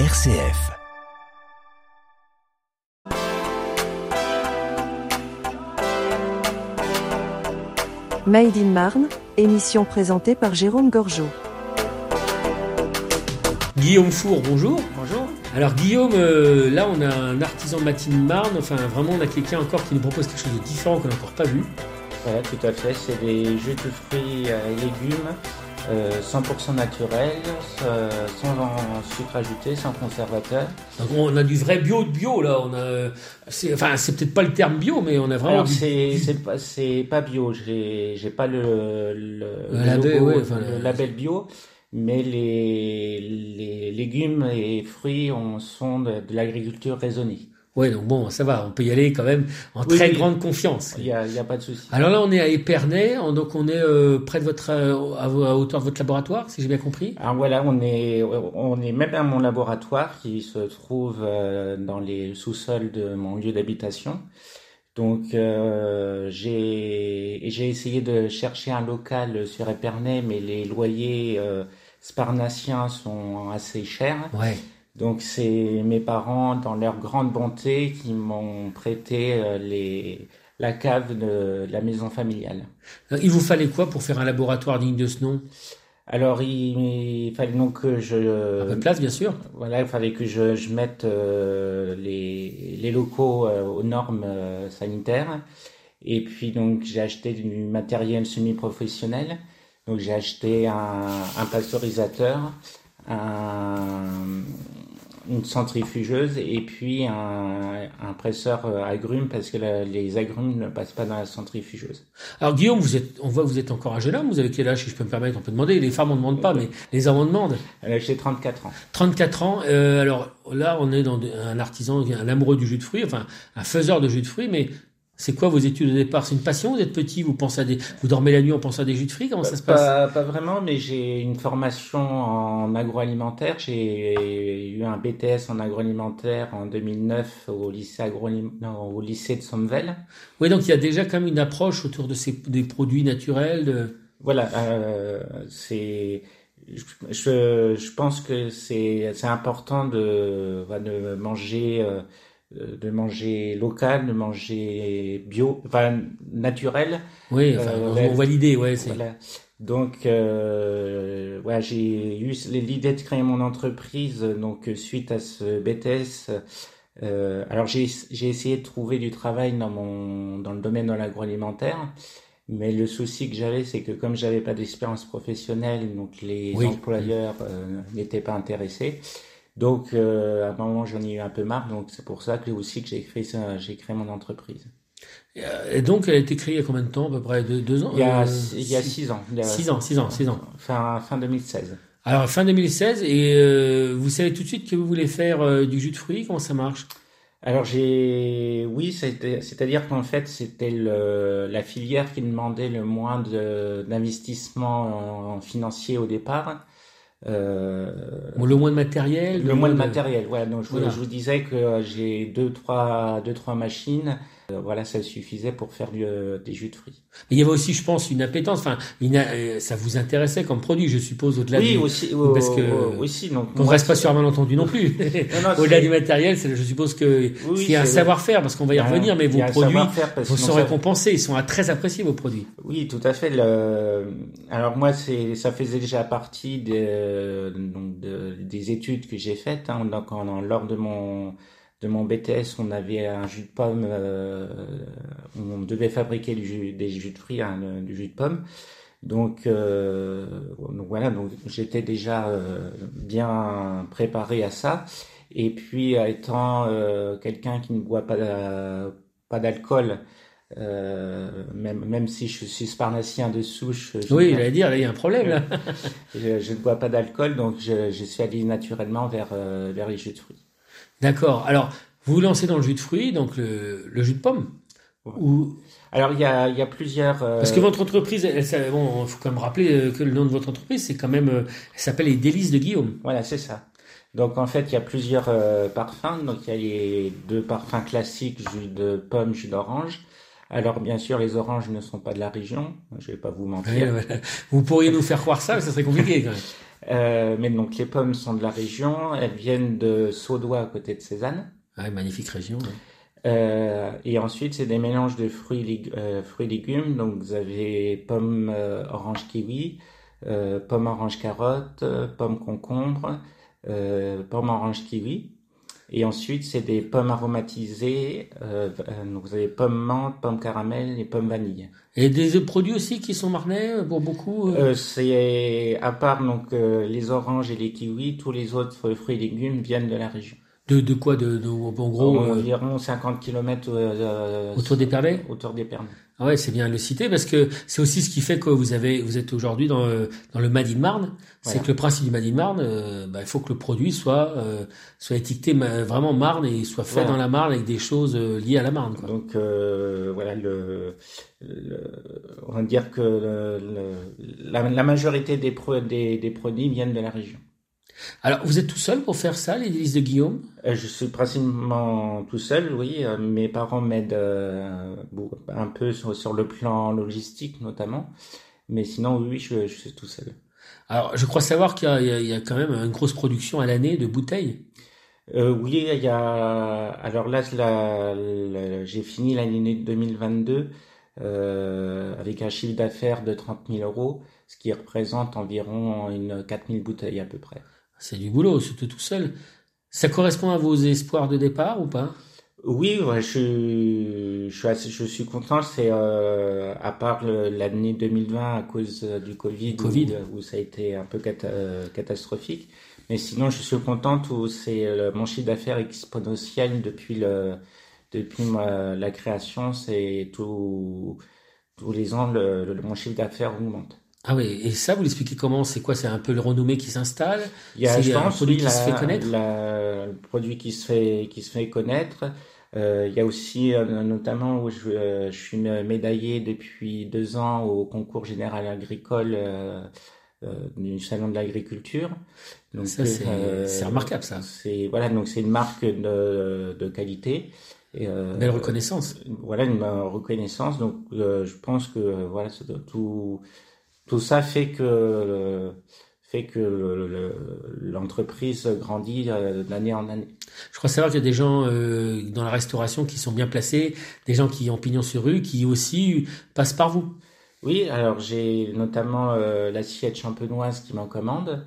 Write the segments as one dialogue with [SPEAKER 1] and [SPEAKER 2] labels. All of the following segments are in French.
[SPEAKER 1] RCF.
[SPEAKER 2] Made in Marne, émission présentée par Jérôme Gorgeau.
[SPEAKER 3] Guillaume Four, bonjour.
[SPEAKER 4] Bonjour.
[SPEAKER 3] Alors Guillaume, euh, là on a un artisan de Matine Marne, enfin vraiment on a quelqu'un encore qui nous propose quelque chose de différent qu'on n'a encore pas vu.
[SPEAKER 4] Voilà, tout à fait. C'est des jus de fruits et légumes euh, 100% naturels, euh, sans sucre ajouté, sans conservateur.
[SPEAKER 3] Donc on a du vrai bio de bio là, on a, c'est, enfin c'est peut-être pas le terme bio, mais on a vraiment
[SPEAKER 4] Alors
[SPEAKER 3] du-
[SPEAKER 4] c'est c'est pas c'est pas bio. J'ai j'ai pas le le, le
[SPEAKER 3] label,
[SPEAKER 4] logo,
[SPEAKER 3] ouais, enfin,
[SPEAKER 4] le
[SPEAKER 3] le-
[SPEAKER 4] label bio, mais les les légumes et fruits on, sont de, de l'agriculture raisonnée.
[SPEAKER 3] Ouais, donc bon, ça va, on peut y aller quand même en
[SPEAKER 4] Oui,
[SPEAKER 3] très
[SPEAKER 4] oui.
[SPEAKER 3] grande confiance.
[SPEAKER 4] Il y a pas de souci.
[SPEAKER 3] Alors là on est à Épernay, on- donc on est euh, près de votre, euh, à, à hauteur de votre laboratoire, si j'ai bien compris.
[SPEAKER 4] Alors voilà, on est, on est même à mon laboratoire qui se trouve euh, dans les sous-sols de mon lieu d'habitation. Donc j'ai j'ai essayé de chercher un local sur Épernay, mais les loyers sparnassiens sont assez chers.
[SPEAKER 3] Ouais.
[SPEAKER 4] Donc c'est mes parents, dans leur grande bonté, qui m'ont prêté euh, les la cave de, de la maison familiale.
[SPEAKER 3] Euh, Il vous fallait quoi pour faire un laboratoire digne de ce nom?
[SPEAKER 4] Alors il, il fallait donc que je
[SPEAKER 3] Un peu de place, bien sûr.
[SPEAKER 4] Voilà, il fallait que je, je mette euh, les, les locaux euh, aux normes euh, sanitaires. Et puis donc j'ai acheté du matériel semi-professionnel. Donc j'ai acheté un, un pasteurisateur, un- une centrifugeuse et puis un, un presseur euh, agrumes parce que la- les agrumes ne passent pas dans la centrifugeuse.
[SPEAKER 3] Alors Guillaume, vous êtes, on voit que vous êtes encore un jeune homme, vous avez quel âge si je peux me permettre? On peut demander, les femmes on ne demande pas, mais les hommes on demande.
[SPEAKER 4] J'ai 34 ans.
[SPEAKER 3] 34 ans, euh, alors là on est dans un artisan, un amoureux du jus de fruits, enfin un faiseur de jus de fruits, mais c'est quoi vos études au départ? C'est une passion? Vous êtes petit, vous pensez à des, vous dormez la nuit en pensant à des jus de fruits? Comment ça se passe?
[SPEAKER 4] Pas, pas vraiment, mais j'ai une formation en agroalimentaire. J'ai eu un BTS en agroalimentaire en 2009 au lycée, agroalim- non, au lycée de Sommevel.
[SPEAKER 3] Oui, donc il y a déjà quand même une approche autour de ces des produits naturels. de-
[SPEAKER 4] Voilà, euh, c'est. Je, je, pense que c'est c'est important de, de manger euh, de manger local, de manger bio, enfin naturel.
[SPEAKER 3] Oui, enfin,
[SPEAKER 4] Euh,
[SPEAKER 3] on, voit l'idée, ouais.
[SPEAKER 4] Voilà. Donc, euh, ouais, j'ai eu l'idée de créer mon entreprise donc euh, suite à ce BTS. Euh, alors j'ai essayé de trouver du travail dans mon dans le domaine de l'agroalimentaire, mais le souci que j'avais c'est que comme j'avais pas d'expérience professionnelle, donc les
[SPEAKER 3] Oui.
[SPEAKER 4] employeurs euh, n'étaient pas intéressés. Donc euh, à un moment j'en ai eu un peu marre, donc c'est pour ça que aussi que j'ai créé j'ai créé mon entreprise.
[SPEAKER 3] Et donc elle a été créée il y a combien de temps À peu près? Deux, deux ans?
[SPEAKER 4] Il y a
[SPEAKER 3] euh,
[SPEAKER 4] il y a
[SPEAKER 3] six-
[SPEAKER 4] ans. Il y a-
[SPEAKER 3] six ans, six ans, six ans.
[SPEAKER 4] Fin fin 2016.
[SPEAKER 3] Alors fin 2016 et euh, vous savez tout de suite que vous voulez faire euh, du jus de fruits? Comment ça marche?
[SPEAKER 4] Alors j'ai oui, c'est-à-dire qu'en fait c'était le, la filière qui demandait le moins de- d'investissement en- financier au départ. Euh,
[SPEAKER 3] Bon, Le moins de matériel.
[SPEAKER 4] le moins de matériel, ouais. Donc je, vous-
[SPEAKER 3] Voilà.
[SPEAKER 4] je vous disais que j'ai deux trois deux trois machines. Euh, voilà, ça suffisait pour faire du, euh, des jus de fruits.
[SPEAKER 3] Mais il y avait aussi, je pense, une appétence. Enfin, une, euh, ça vous intéressait comme produit, je suppose, au-delà
[SPEAKER 4] oui,
[SPEAKER 3] du.
[SPEAKER 4] aussi,
[SPEAKER 3] parce que-
[SPEAKER 4] euh, aussi. Donc
[SPEAKER 3] Qu'on reste pas sur un malentendu non plus. Au-delà du matériel, je suppose que
[SPEAKER 4] Oui,
[SPEAKER 3] y a un savoir-faire, parce qu'on va y revenir, mais vos produits vous sont récompensés, ils sont à- très appréciés vos produits.
[SPEAKER 4] Oui, tout à fait. Le... Alors moi, c'est ça faisait déjà partie de, donc de- des études que j'ai faites. Hein. En- lors de mon de mon BTS, on avait un jus de pomme. euh, on devait fabriquer du jus, des jus de fruits, hein, du jus de pomme. Donc, euh, donc voilà. Donc j'étais déjà euh, bien préparé à ça. Et puis, étant euh, quelqu'un qui ne boit pas pas d'alcool. Euh, même, même si je suis sparnacien de souche, je,
[SPEAKER 3] Oui, j'allais dire, il y a un problème, là.
[SPEAKER 4] je, je ne bois pas d'alcool, donc je, je suis allé naturellement vers, euh, vers les jus de fruits.
[SPEAKER 3] D'accord. Alors, vous vous lancez dans le jus de fruits, donc le, le jus de pomme. Ou,
[SPEAKER 4] Alors, il y a, il y a plusieurs... euh,
[SPEAKER 3] parce que votre entreprise, elle, ça- bon, il faut quand même rappeler que le nom de votre entreprise, c'est quand même, elle s'appelle les délices de Guillaume.
[SPEAKER 4] Voilà, c'est ça. Donc, en fait, il y a plusieurs parfums. Donc, il y a les deux parfums classiques, jus de pomme, jus d'orange. Alors, bien sûr, les oranges ne sont pas de la région. Je vais pas vous mentir.
[SPEAKER 3] Ouais. Vous pourriez nous faire croire ça, mais ça serait compliqué quand même.
[SPEAKER 4] Euh, mais donc les pommes sont de la région, elles viennent de Saudois à côté de Cézanne.
[SPEAKER 3] Ouais, magnifique région. ouais.
[SPEAKER 4] Euh, et ensuite, c'est des mélanges de fruits, lég- euh, fruits légumes. Donc, vous avez pommes euh, orange kiwi, euh, pommes orange carotte, pommes concombre, pommes orange kiwi. Et ensuite, c'est des pommes aromatisées. Euh, euh, donc, vous avez pommes menthe, pommes caramel et pommes vanille.
[SPEAKER 3] Et des produits aussi qui sont marnais pour beaucoup. euh,
[SPEAKER 4] Euh, c'est à part donc euh, les oranges et les kiwis, tous les autres fruits et légumes viennent de la région.
[SPEAKER 3] De, de quoi de, de- En gros, euh,
[SPEAKER 4] environ 50 km
[SPEAKER 3] autour des Perlets
[SPEAKER 4] autour des Perlets.
[SPEAKER 3] Ah ouais, c'est bien de le citer parce que c'est aussi ce qui fait que vous avez, vous êtes aujourd'hui dans, le- dans le Made in Marne. C'est que le principe du Made in Marne, euh, bah, il faut que le produit soit euh, soit étiqueté vraiment Marne et soit fait
[SPEAKER 4] Voilà.
[SPEAKER 3] dans la Marne avec des choses euh, liées à la Marne. Quoi.
[SPEAKER 4] Donc euh, voilà, le, le- on va dire que le- le- la, la majorité des, pro- des, des produits viennent de la région.
[SPEAKER 3] Alors, vous êtes tout seul pour faire ça, délices de Guillaume?
[SPEAKER 4] Euh, Je suis principalement tout seul, oui. Euh, Mes parents m'aident euh, un peu sur, le plan logistique notamment, mais sinon oui, je, je suis tout seul.
[SPEAKER 3] Alors, je crois savoir qu'il y a, y quand même une grosse production à l'année de bouteilles.
[SPEAKER 4] Euh, oui, il y a. Alors là, la- la- j'ai fini l'année 2022 euh, avec un chiffre d'affaires de 30 000 euros, ce qui représente environ une 4 000 bouteilles à peu près.
[SPEAKER 3] C'est du boulot, surtout tout seul. Ça correspond à vos espoirs de départ ou pas?
[SPEAKER 4] Oui, ouais, je, suis- je suis assez- je suis content. C'est euh, à part l'année 2020 à cause euh, du Covid,
[SPEAKER 3] Covid.
[SPEAKER 4] Où, où ça a été un peu cata- euh, catastrophique. Mais sinon, je suis contente où c'est euh, mon chiffre d'affaires exponentiel depuis le depuis ma- la création. C'est tout tous les ans le, le- mon chiffre d'affaires augmente.
[SPEAKER 3] Ah oui, et ça, vous l'expliquez comment? C'est quoi? C'est un peu le renommée qui s'installe?
[SPEAKER 4] Il y a,
[SPEAKER 3] un
[SPEAKER 4] pense,
[SPEAKER 3] produit
[SPEAKER 4] oui,
[SPEAKER 3] qui se
[SPEAKER 4] la-
[SPEAKER 3] fait connaître?
[SPEAKER 4] la- le produit qui se fait, qui se fait connaître. Euh, il y a aussi, euh, notamment, où je, euh, je suis médaillé depuis deux ans au concours général agricole euh, euh, du Salon de l'agriculture. Donc,
[SPEAKER 3] Ça, c'est
[SPEAKER 4] euh,
[SPEAKER 3] remarquable, ça.
[SPEAKER 4] C'est, voilà, donc c'est une marque de, de qualité. Et, euh,
[SPEAKER 3] Belle reconnaissance.
[SPEAKER 4] voilà une euh, reconnaissance. Donc, euh, je pense que euh, voilà, tout tout ça fait que fait que le- le- l'entreprise grandit euh, d'année en année.
[SPEAKER 3] Je crois savoir qu'il y a des gens euh, dans la restauration qui sont bien placés, des gens qui ont pignon sur rue, qui aussi passent par vous.
[SPEAKER 4] Oui, alors j'ai notamment euh, l'assiette champenoise qui m'en commande.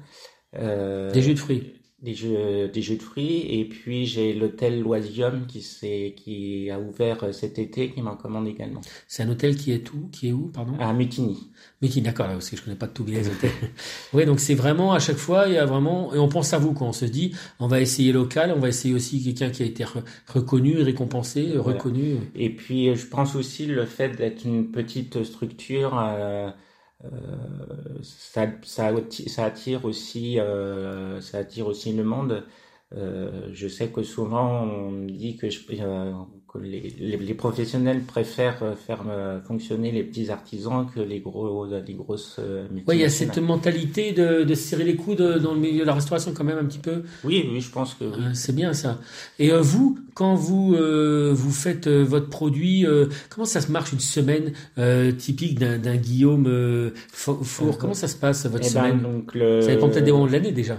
[SPEAKER 4] Euh,
[SPEAKER 3] Des jus de fruits.
[SPEAKER 4] Des jeux, des jeux de fruits. Et puis j'ai l'hôtel Loisium qui, s'est- qui a ouvert euh, cet été, qui m'en commande également.
[SPEAKER 3] C'est un hôtel qui est où Qui est où, pardon?
[SPEAKER 4] À Mutiny.
[SPEAKER 3] Mais qui, d'accord, là, parce que je connais pas tous les hôtels. oui, donc c'est vraiment à chaque fois, il y a vraiment, et on pense à vous quand on se dit, on va essayer local, on va essayer aussi quelqu'un qui a été re- reconnu, récompensé,
[SPEAKER 4] Voilà.
[SPEAKER 3] reconnu.
[SPEAKER 4] Et puis, euh, je pense aussi le fait d'être une petite structure, euh, euh, ça, ça, atti- ça attire aussi, euh, ça attire aussi le monde. Euh, je sais que souvent on dit que, je, euh, que les, les, les professionnels préfèrent euh, faire euh, fonctionner les petits artisans que les gros, les grosses euh,
[SPEAKER 3] Oui, il y a cette mentalité de, de se serrer les coudes dans le milieu de la restauration quand même un petit peu.
[SPEAKER 4] Oui, oui, je pense que oui.
[SPEAKER 3] C'est bien ça. Et euh, vous, quand vous euh, vous faites euh, votre produit, euh, comment ça se marche une semaine euh, typique d'un Guillaume euh, Fo- Four? Comment ça se passe votre
[SPEAKER 4] Eh ben,
[SPEAKER 3] semaine?
[SPEAKER 4] donc le...
[SPEAKER 3] Ça dépend peut-être des moments de l'année déjà.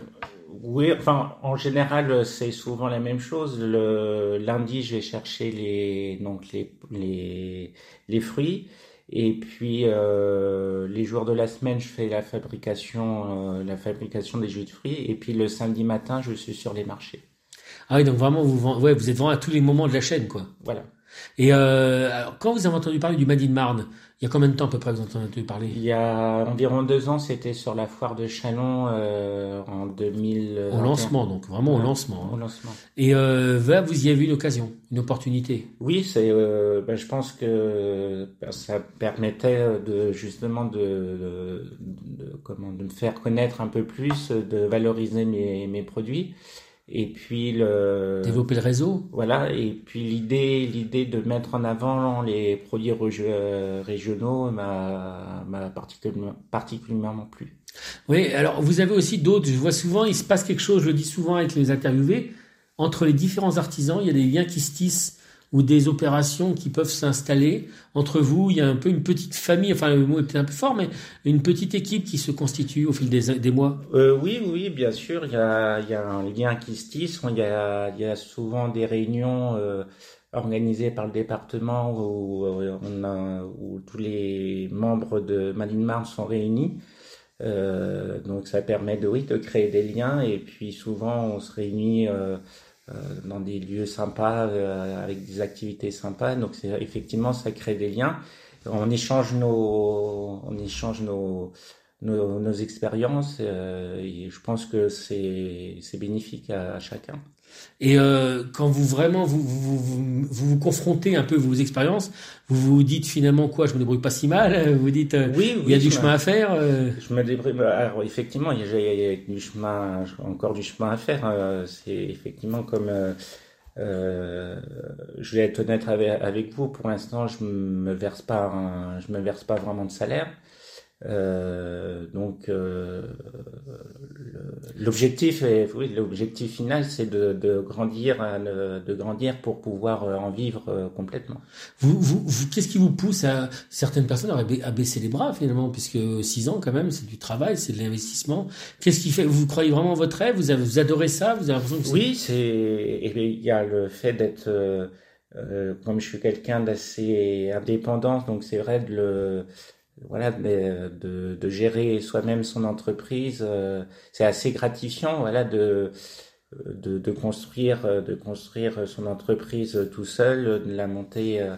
[SPEAKER 4] Oui, enfin, en général, c'est souvent la même chose. Le lundi, je vais chercher les donc les les les fruits, et puis euh, les jours de la semaine, je fais la fabrication euh, la fabrication des jus de fruits, et puis le samedi matin, je suis sur les marchés.
[SPEAKER 3] Ah oui, donc vraiment vous ouais, vous êtes vraiment à tous les moments de la chaîne quoi.
[SPEAKER 4] Voilà.
[SPEAKER 3] Et euh, alors, quand vous avez entendu parler du Made in Marne, il y a combien de temps à peu près vous avez entendu parler?
[SPEAKER 4] Il y a environ deux ans, c'était sur la foire de Chalon euh, en 2000.
[SPEAKER 3] Au lancement, donc vraiment au lancement.
[SPEAKER 4] Au
[SPEAKER 3] hein.
[SPEAKER 4] lancement.
[SPEAKER 3] Et euh, là, vous y avez vu une occasion, une opportunité?
[SPEAKER 4] Oui, c'est. euh, ben, je pense que ben, ça permettait de justement de, de, de- comment de me faire connaître un peu plus, de valoriser mes, mes produits, et puis le.
[SPEAKER 3] Développer le réseau.
[SPEAKER 4] Voilà, et puis l'idée, l'idée de mettre en avant les produits euh, régionaux m'a m'a particulièrement, particulièrement plu.
[SPEAKER 3] Oui, alors vous avez aussi d'autres, je vois souvent, il se passe quelque chose, je le dis souvent avec les interviewés, entre les différents artisans, il y a des liens qui se tissent ou des opérations qui peuvent s'installer entre vous. Il y a un peu une petite famille, enfin le mot est peut-être un peu fort, mais une petite équipe qui se constitue au fil des, mois.
[SPEAKER 4] Euh, oui, oui, bien sûr. Il y a, il y un lien qui se tisse. Il y a, souvent des réunions. Euh, organisées par le département a, où tous les membres de Malines Marne sont réunis. Euh, donc ça permet de oui de créer des liens et puis souvent on se réunit euh, euh, dans des lieux sympas, euh, avec des activités sympas. Donc effectivement ça crée des liens. On échange nos, on échange nos, nos, nos expériences. Euh, et je pense que c'est bénéfique à, à chacun.
[SPEAKER 3] Et euh, quand vous vraiment vous vous, vous vous, confrontez un peu vos expériences, vous vous dites finalement quoi Je me débrouille pas si mal. Vous dites euh, oui, oui, il y a du chemin à faire. Euh...
[SPEAKER 4] Je me débrouille. Bah, alors effectivement, il y, a, il y a du chemin, encore du chemin à faire. Euh, c'est effectivement comme euh, euh, je vais être honnête avec, avec vous. Pour l'instant, je me verse pas, un, je me verse pas vraiment de salaire. Euh, donc euh, l'objectif est oui l'objectif final c'est de, de, grandir euh, de grandir pour pouvoir euh, en vivre complètement.
[SPEAKER 3] Vous, vous, vous qu'est-ce qui vous pousse à certaines personnes à baisser les bras finalement? Puisque six ans quand même c'est du travail c'est de l'investissement. Qu'est-ce qui fait vous croyez vraiment votre rêve? Vous, avez, vous adorez ça? Vous avez l'impression
[SPEAKER 4] que Oui c'est il y a le fait d'être euh, comme je suis quelqu'un d'assez indépendant donc c'est vrai de le voilà euh, de, de gérer soi-même son entreprise euh, c'est assez gratifiant voilà de, de de construire de construire son entreprise tout seul de la monter euh,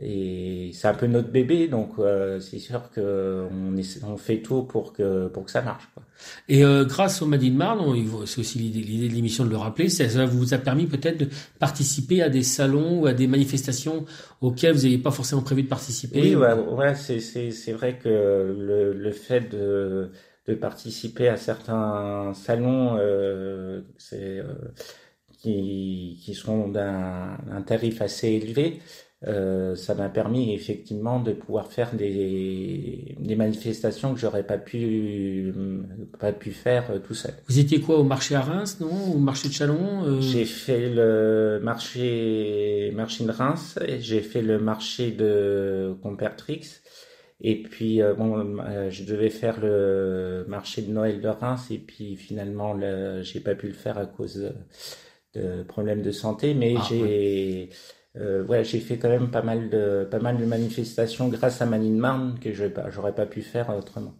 [SPEAKER 4] et c'est un peu notre bébé donc euh, c'est sûr que on, on fait tout pour que pour que ça marche quoi.
[SPEAKER 3] Et euh, grâce au Madine Marne c'est aussi l'idée de l'émission de le rappeler ça vous a permis peut-être de participer à des salons ou à des manifestations auxquelles vous n'aviez pas forcément prévu de participer
[SPEAKER 4] oui ouais, ouais c'est vrai que le le fait de de participer à certains salons euh, c'est euh, qui qui sont d'un tarif assez élevé euh, ça m'a permis effectivement de pouvoir faire des, des manifestations que j'aurais pas pu pas pu faire euh, tout seul.
[SPEAKER 3] Vous étiez quoi au marché à Reims, non? Au marché de Chalon
[SPEAKER 4] euh... J'ai fait le marché marché de Reims, j'ai fait le marché de Compertrix. Et puis euh, bon euh, je devais faire le marché de Noël de Reims et puis finalement j'ai pas pu le faire à cause de, de problèmes de santé mais ah, j'ai ouais euh, ouais, j'ai fait quand même pas mal de pas mal de manifestations grâce à Manine Marne que je j'aurais pas pu faire autrement.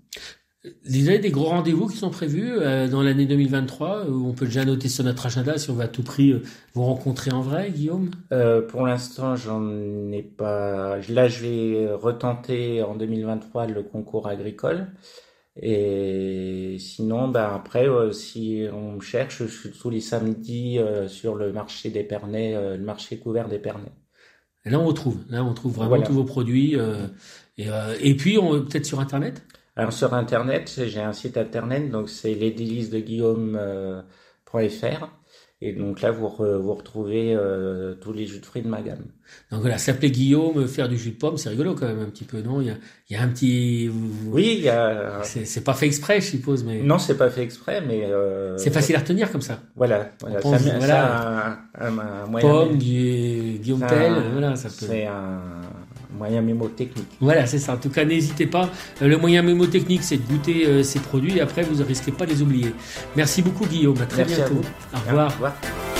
[SPEAKER 3] Vous avez des gros rendez-vous qui sont prévus euh, dans l'année 2023 On peut déjà noter sur notre agenda si on va à tout prix euh, vous rencontrer en vrai, Guillaume?
[SPEAKER 4] Euh, Pour l'instant, j'en ai pas. Là, je vais retenter en 2023 le concours agricole. Et sinon, bah après, euh, si on me cherche, je suis tous les samedis euh, sur le marché d'Épernay, euh, le marché couvert d'Épernay.
[SPEAKER 3] Et là, on retrouve, là, on trouve vraiment tous vos produits. et, et puis, peut-être sur Internet?
[SPEAKER 4] Alors, sur Internet, j'ai un site Internet, donc c'est lesdélices-de-guillaume.fr. Et donc là, vous, re, vous retrouvez euh, tous les jus de fruits de ma gamme.
[SPEAKER 3] Donc voilà, s'appeler Guillaume, faire du jus de pomme, c'est rigolo quand même un petit peu, non? Il y, a, il y a un petit...
[SPEAKER 4] Oui, il y a...
[SPEAKER 3] C'est pas fait exprès, je suppose, mais...
[SPEAKER 4] Non, c'est pas fait exprès, mais... Euh...
[SPEAKER 3] C'est facile à retenir comme ça.
[SPEAKER 4] Voilà, voilà. Pense, ça, voilà. Ça, un, un,
[SPEAKER 3] moyen pomme, Guillaume Tell, voilà, ça peut...
[SPEAKER 4] C'est un moyen mémotechnique.
[SPEAKER 3] Voilà, c'est ça. En tout cas, n'hésitez pas. Euh, le moyen mémotechnique, c'est de goûter euh, ces produits et après, vous ne risquez pas de les oublier. Merci beaucoup, Guillaume. À très
[SPEAKER 4] Merci
[SPEAKER 3] bientôt.
[SPEAKER 4] À
[SPEAKER 3] Au revoir.
[SPEAKER 4] Au revoir.